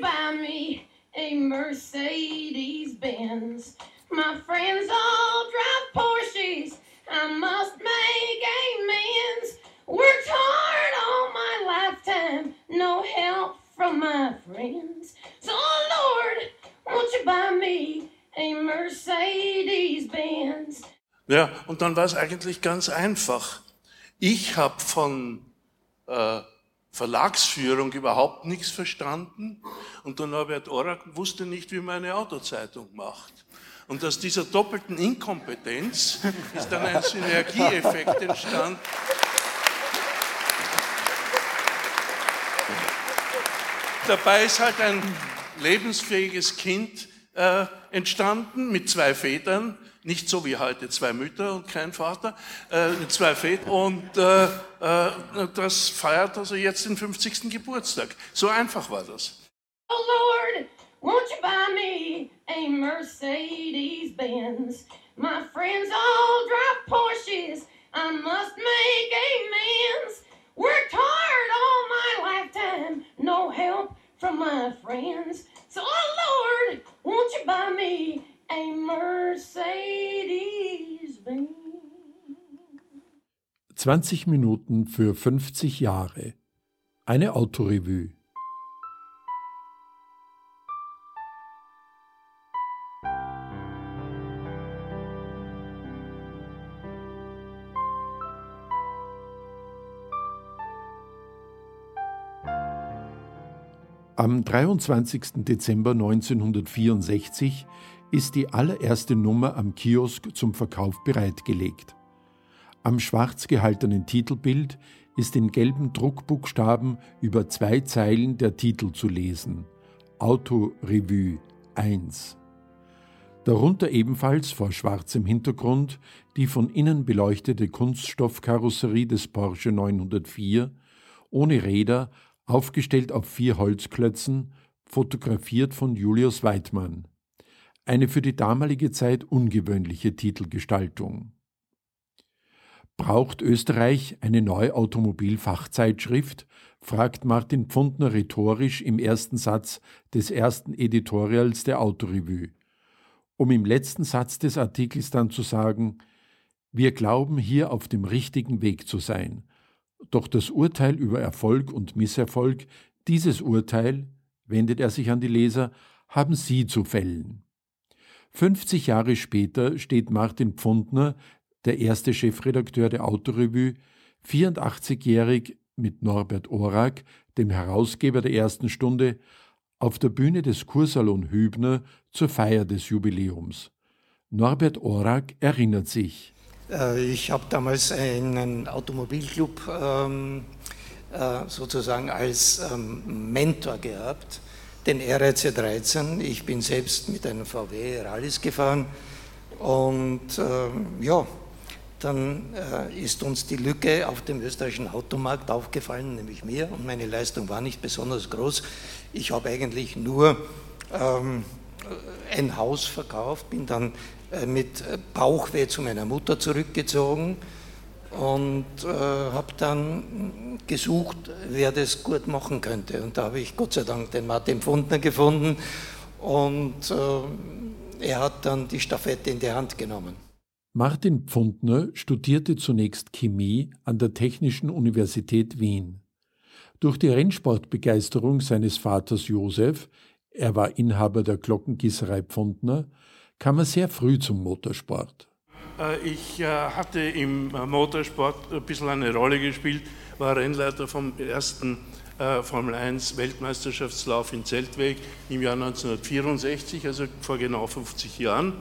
buy me a Mercedes Benz? My friends all drive Porsches. I must make amends. Worked hard all my lifetime, no help from my friends. So, Lord, won't you buy me a Mercedes Benz? Ja, und dann war es eigentlich ganz einfach. Ich habe von äh, Verlagsführung überhaupt nichts verstanden und der Norbert Orak wusste nicht, wie man eine Autozeitung macht. Und aus dieser doppelten Inkompetenz ist dann ein Synergieeffekt entstanden. Dabei ist halt ein lebensfähiges Kind äh, entstanden mit zwei Vätern, nicht so wie heute zwei Mütter und kein Vater, äh, zwei Vätern. Und äh, äh, das feiert also jetzt den 50. Geburtstag. So einfach war das. Oh Lord, won't you buy me a Mercedes Benz? My friends all drive Porsches. I must make amends. Worked hard all my lifetime, no help from my friends. So, oh Lord, won't you buy me? 20 Minuten für 50 Jahre. Eine Autorevue. Am 23. Dezember 1964 ist die allererste Nummer am Kiosk zum Verkauf bereitgelegt. Am schwarz gehaltenen Titelbild ist in gelben Druckbuchstaben über zwei Zeilen der Titel zu lesen: Autorevue 1. Darunter ebenfalls vor schwarzem Hintergrund die von innen beleuchtete Kunststoffkarosserie des Porsche 904 ohne Räder aufgestellt auf vier Holzklötzen, fotografiert von Julius Weidmann. Eine für die damalige Zeit ungewöhnliche Titelgestaltung. Braucht Österreich eine neue Automobilfachzeitschrift? fragt Martin Pfundner rhetorisch im ersten Satz des ersten Editorials der Autorevue, um im letzten Satz des Artikels dann zu sagen, wir glauben hier auf dem richtigen Weg zu sein. Doch das Urteil über Erfolg und Misserfolg, dieses Urteil, wendet er sich an die Leser, haben Sie zu fällen. 50 Jahre später steht Martin Pfundner, der erste Chefredakteur der Autorevue, 84-jährig mit Norbert Orak, dem Herausgeber der ersten Stunde, auf der Bühne des Kursalon Hübner zur Feier des Jubiläums. Norbert Orak erinnert sich. Äh, ich habe damals einen Automobilclub ähm, äh, sozusagen als ähm, Mentor gehabt, den RRC 13. Ich bin selbst mit einem VW Rallys gefahren und ähm, ja, dann äh, ist uns die Lücke auf dem österreichischen Automarkt aufgefallen, nämlich mir, und meine Leistung war nicht besonders groß. Ich habe eigentlich nur ähm, ein Haus verkauft, bin dann äh, mit Bauchweh zu meiner Mutter zurückgezogen und äh, habe dann gesucht, wer das gut machen könnte. Und da habe ich Gott sei Dank den Martin Pfundner gefunden und äh, er hat dann die Staffette in die Hand genommen. Martin Pfundner studierte zunächst Chemie an der Technischen Universität Wien. Durch die Rennsportbegeisterung seines Vaters Josef, er war Inhaber der Glockengießerei Pfundner, kam er sehr früh zum Motorsport. Äh, ich äh, hatte im äh, Motorsport ein bisschen eine Rolle gespielt, war Rennleiter vom ersten Formel 1 Weltmeisterschaftslauf in Zeltweg im Jahr 1964, also vor genau 50 Jahren.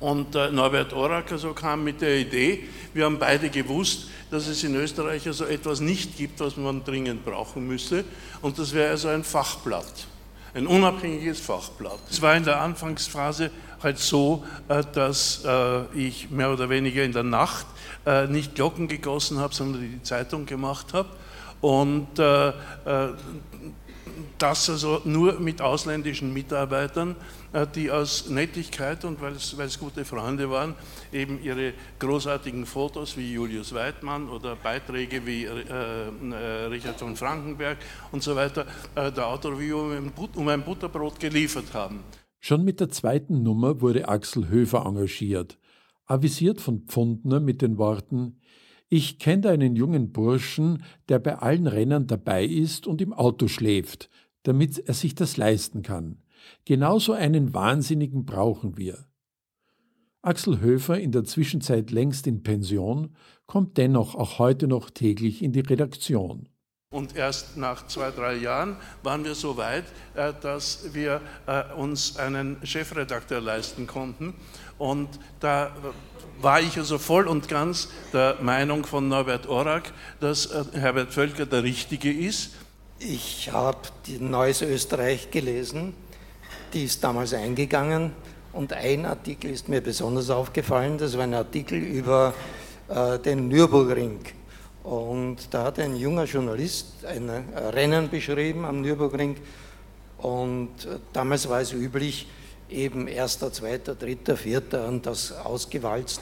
Und Norbert Orak also kam mit der Idee, wir haben beide gewusst, dass es in Österreich also etwas nicht gibt, was man dringend brauchen müsse. Und das wäre also ein Fachblatt ein unabhängiges Fachblatt. Es war in der Anfangsphase halt so, äh, dass äh, ich mehr oder weniger in der Nacht äh, nicht Glocken gegossen habe, sondern die Zeitung gemacht habe. Und das also nur mit ausländischen Mitarbeitern, äh, die aus Nettigkeit und weil es, weil es gute Freunde waren, eben ihre großartigen Fotos wie Julius Weidmann oder Beiträge wie äh, äh, Richard von Frankenberg und so weiter äh, der Autoreview um, um ein Butterbrot geliefert haben. Schon mit der zweiten Nummer wurde Axel Höfer engagiert, avisiert von Pfundner mit den Worten ich kenne da einen jungen Burschen, der bei allen Rennen dabei ist und im Auto schläft, damit er sich das leisten kann. Genauso einen Wahnsinnigen brauchen wir. Axel Höfer, in der Zwischenzeit längst in Pension, kommt dennoch auch heute noch täglich in die Redaktion. Und erst nach zwei, drei Jahren waren wir so weit, äh, dass wir äh, uns einen Chefredakteur leisten konnten. Und da war ich also voll und ganz der Meinung von Norbert Orak, dass äh, Herbert Völker der Richtige ist. Ich habe Neues Österreich gelesen, die ist damals eingegangen und ein Artikel ist mir besonders aufgefallen, das war ein Artikel über äh, den Nürburgring. Und da hat ein junger Journalist ein Rennen beschrieben am Nürburgring und äh, damals war es üblich, eben erster, zweiter, dritter, vierter und das ausgewalzt.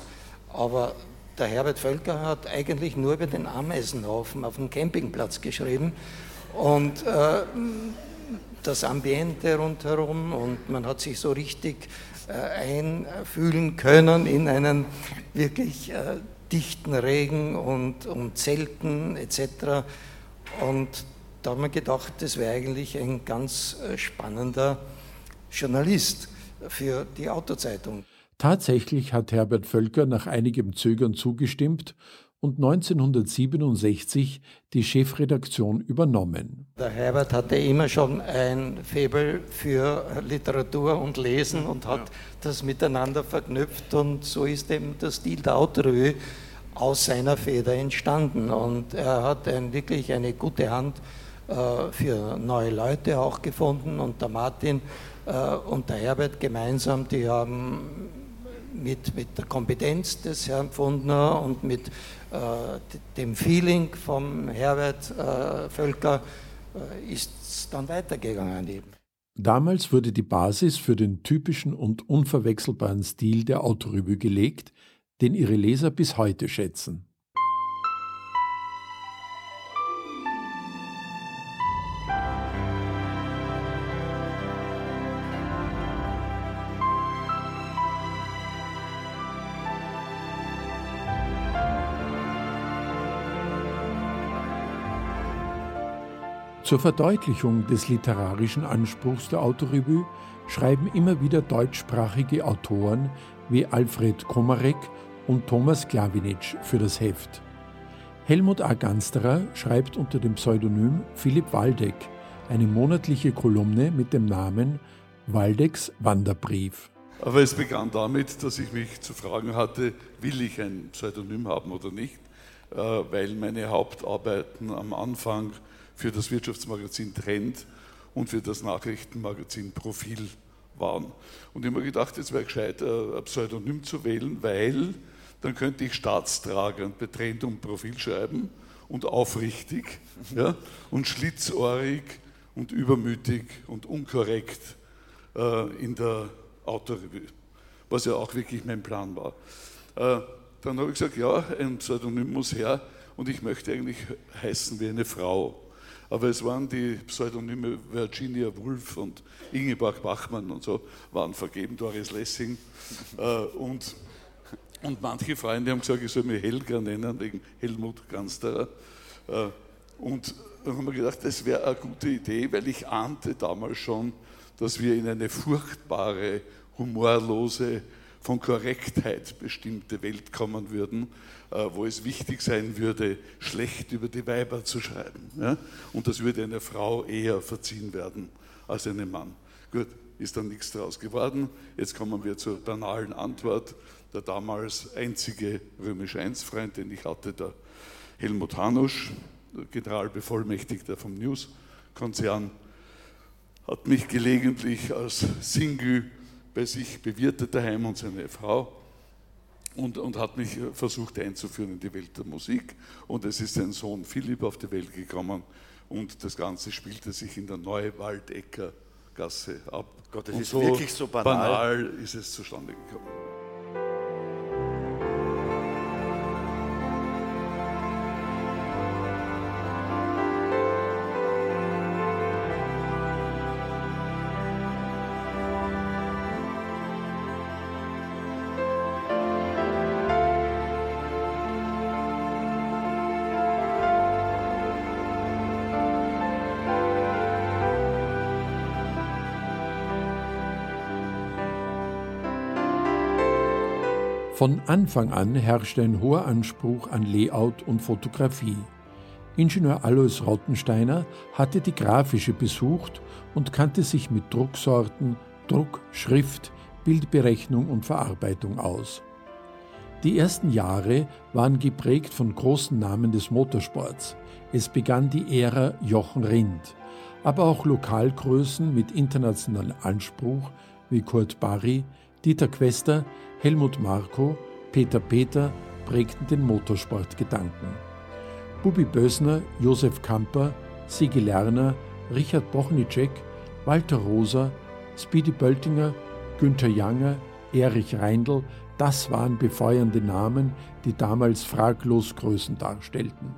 Aber der Herbert Völker hat eigentlich nur über den Ameisenhaufen auf dem Campingplatz geschrieben und äh, das Ambiente rundherum und man hat sich so richtig äh, einfühlen können in einen wirklich äh, dichten Regen und, und Zelten etc. Und da haben wir gedacht, das wäre eigentlich ein ganz äh, spannender Journalist für die Autozeitung. Tatsächlich hat Herbert Völker nach einigem Zögern zugestimmt und 1967 die Chefredaktion übernommen. Der Herbert hatte immer schon ein Faible für Literatur und Lesen und hat ja. das miteinander verknüpft und so ist eben der Stil der Autorevue aus seiner Feder entstanden und er hat ein, wirklich eine gute Hand äh, für neue Leute auch gefunden und der Martin äh, und der Herbert gemeinsam, die haben mit, mit der Kompetenz des Herrn Pfundner und mit äh, dem Feeling vom Herbert äh, Völker äh, ist es dann weitergegangen eben. Damals wurde die Basis für den typischen und unverwechselbaren Stil der Autorevue gelegt, den ihre Leser bis heute schätzen. Zur Verdeutlichung des literarischen Anspruchs der Autorevue schreiben immer wieder deutschsprachige Autoren wie Alfred Komarek und Thomas Klawinitsch für das Heft. Helmut A. Gansterer schreibt unter dem Pseudonym Philipp Waldeck eine monatliche Kolumne mit dem Namen Waldecks Wanderbrief. Aber es begann damit, dass ich mich zu fragen hatte, will ich ein Pseudonym haben oder nicht, äh, weil meine Hauptarbeiten am Anfang für das Wirtschaftsmagazin Trend und für das Nachrichtenmagazin Profil waren. Und ich habe mir gedacht, es wäre gescheit, äh, ein Pseudonym zu wählen, weil dann könnte ich staatstragend bei Trend und Profil schreiben und aufrichtig ja, und schlitzohrig und übermütig und unkorrekt äh, in der Autorevue, was ja auch wirklich mein Plan war. Äh, dann habe ich gesagt, ja, ein Pseudonym muss her und ich möchte eigentlich heißen wie eine Frau aber es waren die Pseudonyme Virginia Woolf und Ingeborg Bachmann und so, waren vergeben, Doris Lessing. Äh, und, und manche Freunde haben gesagt, ich soll mich Helga nennen, wegen Helmut Gansterer. Äh, und dann haben wir gedacht, das wäre eine gute Idee, weil ich ahnte damals schon, dass wir in eine furchtbare, humorlose, von Korrektheit bestimmte Welt kommen würden, äh, wo es wichtig sein würde, schlecht über die Weiber zu schreiben. Und das würde einer Frau eher verziehen werden als einem Mann. Gut, ist dann nichts daraus geworden. Jetzt kommen wir zur banalen Antwort. Der damals einzige römische 1-Freund, den ich hatte, der Helmut Hanusch, Generalbevollmächtigter vom News-Konzern, hat mich gelegentlich als Single bei sich bewirtet daheim und seine Frau und, und hat mich versucht einzuführen in die Welt der Musik. Und es ist sein Sohn Philipp auf die Welt gekommen und das Ganze spielte sich in der Neuwaldecker Gasse ab. Gott, das und ist so wirklich so banal. banal ist es zustande gekommen. Von Anfang an herrschte ein hoher Anspruch an Layout und Fotografie. Ingenieur Alois Rottensteiner hatte die grafische besucht und kannte sich mit Drucksorten, Druck, Schrift, Bildberechnung und Verarbeitung aus. Die ersten Jahre waren geprägt von großen Namen des Motorsports. Es begann die Ära Jochen Rindt, aber auch Lokalgrößen mit internationalem Anspruch wie Kurt Barry, Dieter Quester, Helmut Marko, Peter Peter prägten den Motorsportgedanken. Bubi Bösner, Josef Kamper, Sigi Lerner, Richard Bochnicek, Walter Roser, Speedy Böltinger, Günther Janger, Erich Reindl, das waren befeuernde Namen, die damals fraglos Größen darstellten.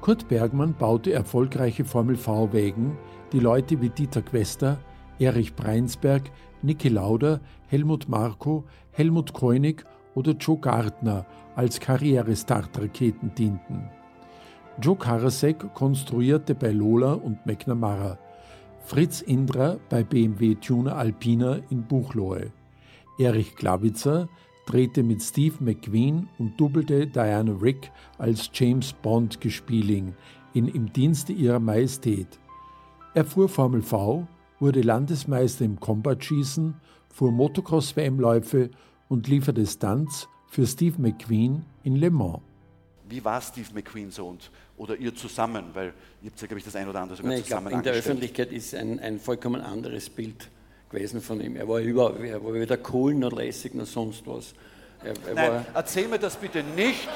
Kurt Bergmann baute erfolgreiche Formel V-Wägen, die Leute wie Dieter Quester, Erich Breinsberg, Niki Lauder, Helmut Marko, Helmut Koenig oder Joe Gardner als Karrierestartraketen dienten. Joe Karasek konstruierte bei Lola und McNamara, Fritz Indra bei BMW Tuner Alpina in Buchloe, Erich Glawitzer drehte mit Steve McQueen und dubbelte Diana Rick als James Bond Gespieling in Im Dienste ihrer Majestät. Er fuhr Formel V, wurde Landesmeister im Combat-Schießen, fuhr Motocross-WM-Läufe und lieferte Stunts für Steve McQueen in Le Mans. Wie war Steve McQueen so und, oder ihr zusammen? Weil ihr habt ja, glaube ich, das ein oder andere sogar Nein, ich zusammen glaub, In der. Öffentlichkeit ist ein, ein vollkommen anderes Bild gewesen von ihm. Er war, über, er war weder cool noch lässig noch sonst was. Er, er Nein, war, erzähl mir das bitte nicht.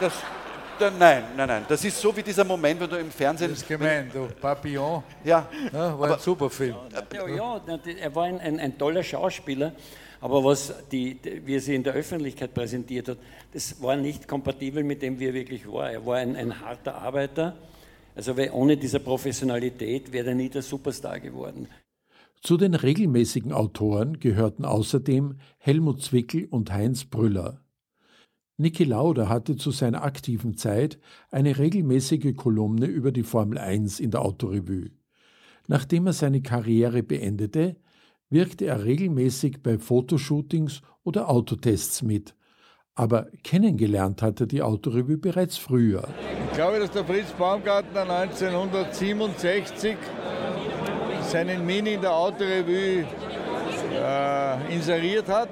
Das, da, nein, nein, nein. Das ist so wie dieser Moment, wenn du im Fernsehen. Das ist gemein, du Papillon, Ja, ja, war ein super Film. ja, ja, er war ein, ein, ein toller Schauspieler, aber was die, wie er sich in der Öffentlichkeit präsentiert hat, das war nicht kompatibel mit dem, wie er wirklich war. Er war ein, ein harter Arbeiter. Also weil ohne diese Professionalität wäre er nie der Superstar geworden. Zu den regelmäßigen Autoren gehörten außerdem Helmut Zwickel und Heinz Brüller. Niki Lauda hatte zu seiner aktiven Zeit eine regelmäßige Kolumne über die Formel 1 in der Autorevue. Nachdem er seine Karriere beendete, wirkte er regelmäßig bei Fotoshootings oder Autotests mit. Aber kennengelernt hat er die Autorevue bereits früher. Ich glaube, dass der Fritz Baumgartner 1967 seinen Mini in der Autorevue äh, inseriert hat.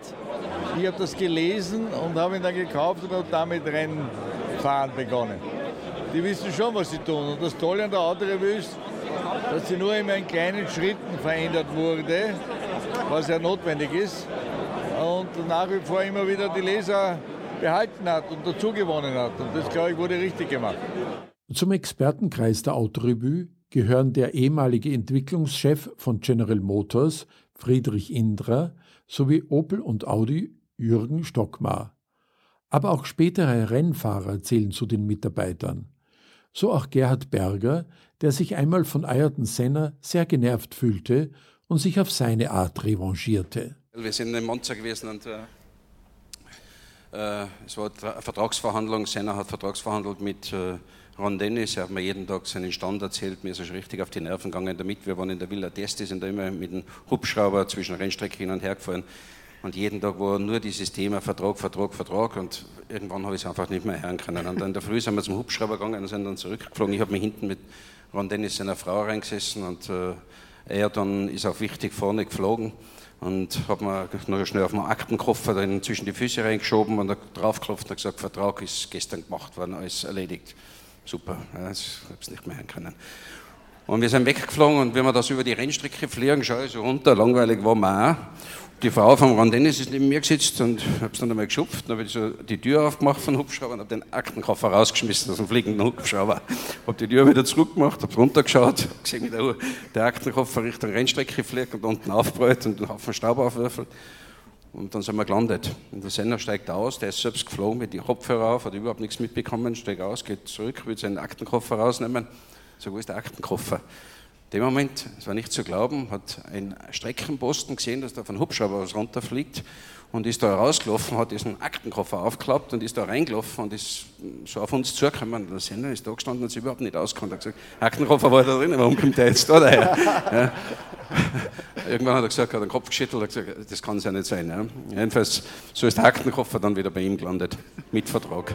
Ich habe das gelesen und habe ihn dann gekauft und habe damit Rennfahren begonnen. Die wissen schon, was sie tun. Und das Tolle an der Autorevue ist, dass sie nur immer in kleinen Schritten verändert wurde, was ja notwendig ist. Und nach wie vor immer wieder die Leser behalten hat und dazugewonnen hat. Und das, glaube ich, wurde richtig gemacht. Zum Expertenkreis der Autorevue gehören der ehemalige Entwicklungschef von General Motors, Friedrich Indra, sowie Opel und Audi, Jürgen Stockmar. Aber auch spätere Rennfahrer zählen zu den Mitarbeitern. So auch Gerhard Berger, der sich einmal von Ayrton Senna sehr genervt fühlte und sich auf seine Art revanchierte. Wir sind in Monza gewesen und äh, äh, es war eine Vertragsverhandlung. Senna hat Vertragsverhandelt mit äh, Ron Dennis. Er hat mir jeden Tag seinen Stand erzählt. Mir ist er schon richtig auf die Nerven gegangen damit. Wir waren in der Villa d'Este, sind da immer mit dem Hubschrauber zwischen Rennstrecken hin und her gefahren. Und jeden Tag war nur dieses Thema Vertrag, Vertrag, Vertrag. Und irgendwann habe ich es einfach nicht mehr hören können. Und dann in der Früh sind wir zum Hubschrauber gegangen und sind dann zurückgeflogen. Ich habe mich hinten mit Ron Dennis seiner Frau reingesessen und äh, er dann ist auch wichtig vorne geflogen und habe mir noch schnell auf den Aktenkoffer dann zwischen die Füße reingeschoben und draufgeklopft und gesagt, Vertrag ist gestern gemacht worden, alles erledigt. Super, ja, das habe ich nicht mehr hören können. Und wir sind weggeflogen und wenn wir das über die Rennstrecke fliegen, schaue ich so runter, langweilig war mir auch. Die Frau vom Ron Dennis ist neben mir gesetzt und habe es dann einmal geschupft. Dann habe ich so die Tür aufgemacht von Hubschrauber und habe den Aktenkoffer rausgeschmissen aus dem fliegenden Hubschrauber. Habe die Tür wieder zurückgemacht, habe runtergeschaut, gesehen, wie der, der Aktenkoffer Richtung Rennstrecke fliegt und unten aufbrüllt und einen Haufen Staub aufwürfelt. Und dann sind wir gelandet. Und der Sender steigt aus, der ist selbst geflogen mit den Kopfhörer auf, hat überhaupt nichts mitbekommen, steigt aus, geht zurück, will seinen Aktenkoffer rausnehmen. So, wo ist der Aktenkoffer? In dem Moment, es war nicht zu glauben, hat ein Streckenposten gesehen, dass da von Hubschrauber was runterfliegt und ist da rausgelaufen, hat diesen Aktenkoffer aufgeklappt und ist da reingelaufen und ist so auf uns zugekommen. Der Sender ist da gestanden und sich überhaupt nicht ausgekannt. Er hat gesagt, Aktenkoffer war da drin, warum kommt der jetzt da daher? Ja. Irgendwann hat er gesagt, hat den Kopf geschüttelt und gesagt, das kann es ja nicht sein. Ja. Jedenfalls, so ist der Aktenkoffer dann wieder bei ihm gelandet, mit Vertrag.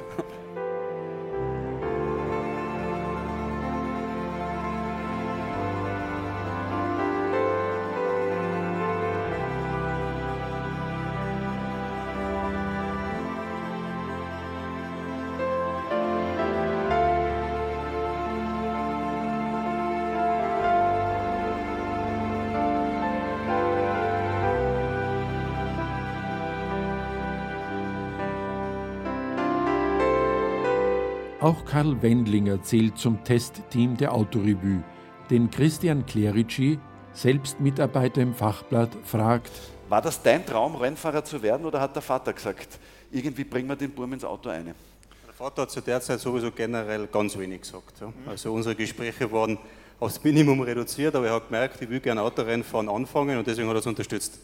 Auch Karl Wendlinger zählt zum Testteam der Autorevue, denn Christian Clerici, selbst Mitarbeiter im Fachblatt, fragt: War das dein Traum, Rennfahrer zu werden, oder hat der Vater gesagt, irgendwie bringen wir den Burm ins Auto ein? Der Vater hat zu der Zeit sowieso generell ganz wenig gesagt. Ja. Also unsere Gespräche waren aufs Minimum reduziert, aber er hat gemerkt, ich will gerne Autorennen fahren anfangen und deswegen hat er es unterstützt.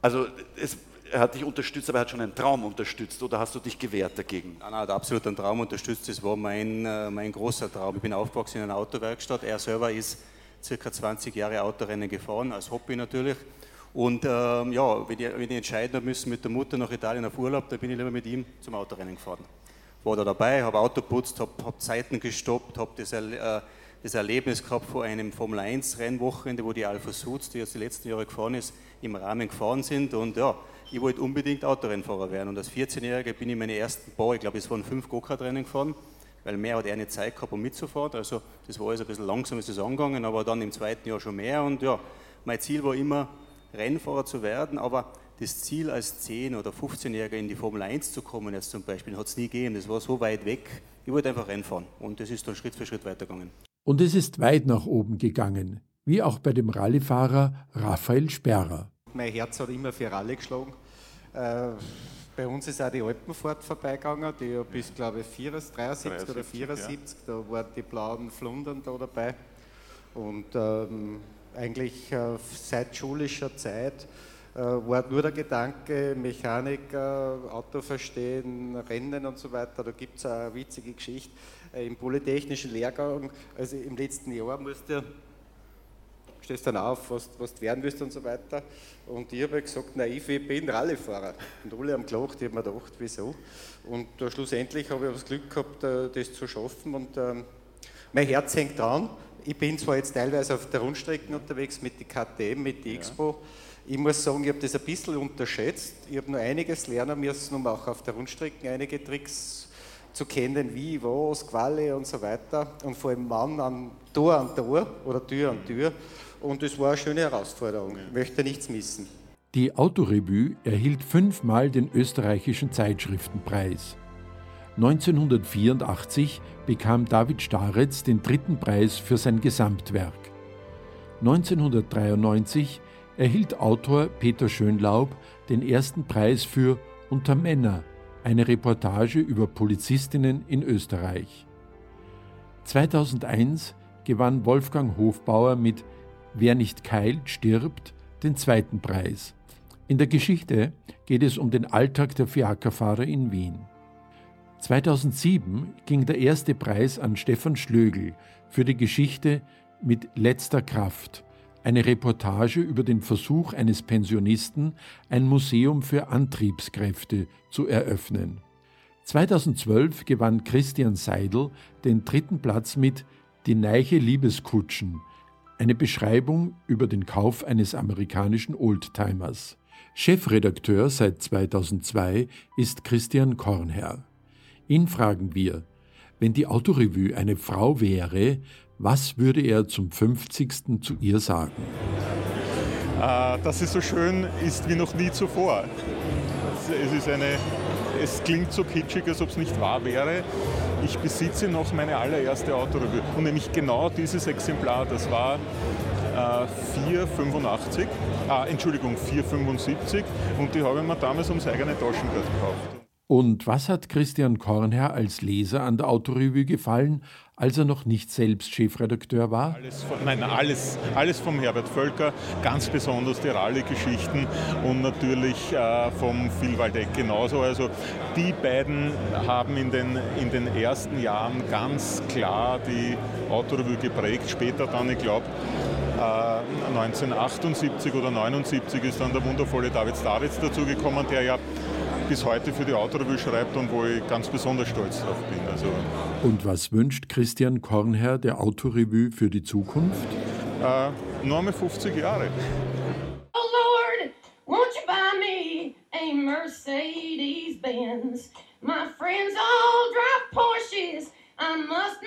Also es, er hat dich unterstützt, aber er hat schon einen Traum unterstützt oder hast du dich gewehrt dagegen? Nein, er hat absolut einen Traum unterstützt. Das war mein, äh, mein großer Traum. Ich bin aufgewachsen in einer Autowerkstatt. Er selber ist circa 20 Jahre Autorennen gefahren, als Hobby natürlich. Und ähm, ja, wenn ich, wenn ich entscheiden habe müssen mit der Mutter nach Italien auf Urlaub, dann bin ich lieber mit ihm zum Autorennen gefahren. War da dabei, habe Auto putzt, habe hab Zeiten gestoppt, habe das, äh, das Erlebnis gehabt vor einem Formel 1 Rennwochenende, wo die Alpha Suits, die jetzt die letzten Jahre gefahren ist, im Rahmen gefahren sind. Und ja, ich wollte unbedingt Autorennfahrer werden. Und als 14-Jähriger bin ich meine ersten paar, ich glaube, es waren fünf Go-Kart-Rennen gefahren, weil mehr hat er nicht Zeit gehabt, um mitzufahren. Also das war alles ein bisschen langsam, ist das angegangen, aber dann im zweiten Jahr schon mehr. Und ja, mein Ziel war immer, Rennfahrer zu werden, aber das Ziel als 10- oder 15-Jähriger in die Formel 1 zu kommen, jetzt zum Beispiel, hat es nie gegeben. Das war so weit weg. Ich wollte einfach Rennen fahren. Und das ist dann Schritt für Schritt weitergegangen. Und es ist weit nach oben gegangen, wie auch bei dem Rallyefahrer Raphael Sperrer. Mein Herz hat immer für Rallye geschlagen. Äh, bei uns ist auch die Alpenfahrt vorbeigegangen, die ja bis, glaube ich, 74, 73 oder 74, ja. da waren die blauen Flundern da dabei. Und ähm, eigentlich äh, seit schulischer Zeit äh, war nur der Gedanke, Mechanik, äh, Auto verstehen, Rennen und so weiter. Da gibt es eine witzige Geschichte. Äh, Im Polytechnischen Lehrgang, also im letzten Jahr musste stehst dann auf, was, was du werden willst und so weiter. Und ich habe halt gesagt, na, ich bin Rallyefahrer. Und alle haben gelacht, ich habe mir gedacht, wieso? Und schlussendlich habe ich das Glück gehabt, äh, das zu schaffen. Und ähm, mein Herz hängt dran. Ich bin zwar jetzt teilweise auf der Rundstrecken unterwegs mit der KTM, mit der Expo. Ich muss sagen, ich habe das ein bisschen unterschätzt. Ich habe nur einiges lernen müssen, um auch auf der Rundstrecken einige Tricks zu kennen, wie, was, Quali und so weiter. Und vor allem Mann an Tor an Tor oder Tür an Tür. Und es war eine schöne Herausforderung. Ich möchte nichts missen. Die Autorevue erhielt fünfmal den österreichischen Zeitschriftenpreis. 1984 bekam David Staretz den dritten Preis für sein Gesamtwerk. 1993 erhielt Autor Peter Schönlaub den ersten Preis für Unter Männer, eine Reportage über Polizistinnen in Österreich. 2001 gewann Wolfgang Hofbauer mit Wer nicht keilt, stirbt den zweiten Preis. In der Geschichte geht es um den Alltag der Fiakerfahrer in Wien. 2007 ging der erste Preis an Stefan Schlögl für die Geschichte mit letzter Kraft, eine Reportage über den Versuch eines Pensionisten, ein Museum für Antriebskräfte zu eröffnen. 2012 gewann Christian Seidel den dritten Platz mit Die Neiche Liebeskutschen, eine Beschreibung über den Kauf eines amerikanischen Oldtimers. Chefredakteur seit 2002 ist Christian Kornherr. Ihn fragen wir, Wenn die Autorevue eine Frau wäre, was würde er zum 50. zu ihr sagen? Äh, dass sie so schön ist wie noch nie zuvor. Es, ist eine, es klingt so kitschig, als ob es nicht wahr wäre. Ich besitze noch meine allererste Autorevue und nämlich genau dieses Exemplar, das war äh, 4,85, äh, Entschuldigung, 4,75 und die habe ich mir damals ums eigene Taschengeld gekauft. Und was hat Christian Kornherr als Leser an der Autorevue gefallen, als er noch nicht selbst Chefredakteur war? Alles nein, alles, alles vom Herbert Völker, ganz besonders die Rallye-Geschichten und natürlich äh, vom Phil Waldeck genauso. Also die beiden haben in den, in den ersten Jahren ganz klar die Autorevue geprägt. Später dann, ich glaube, 1978 oder 79 ist dann der wundervolle David Davids dazugekommen, der ja bis heute für die Autorevue schreibt und wo ich ganz besonders stolz drauf bin. Also und was wünscht Christian Kornherr der Autorevue für die Zukunft? Äh, Norme 50 Jahre. Oh Lord, won't you buy me a Mercedes-Benz? My friends all drive Porsches. I must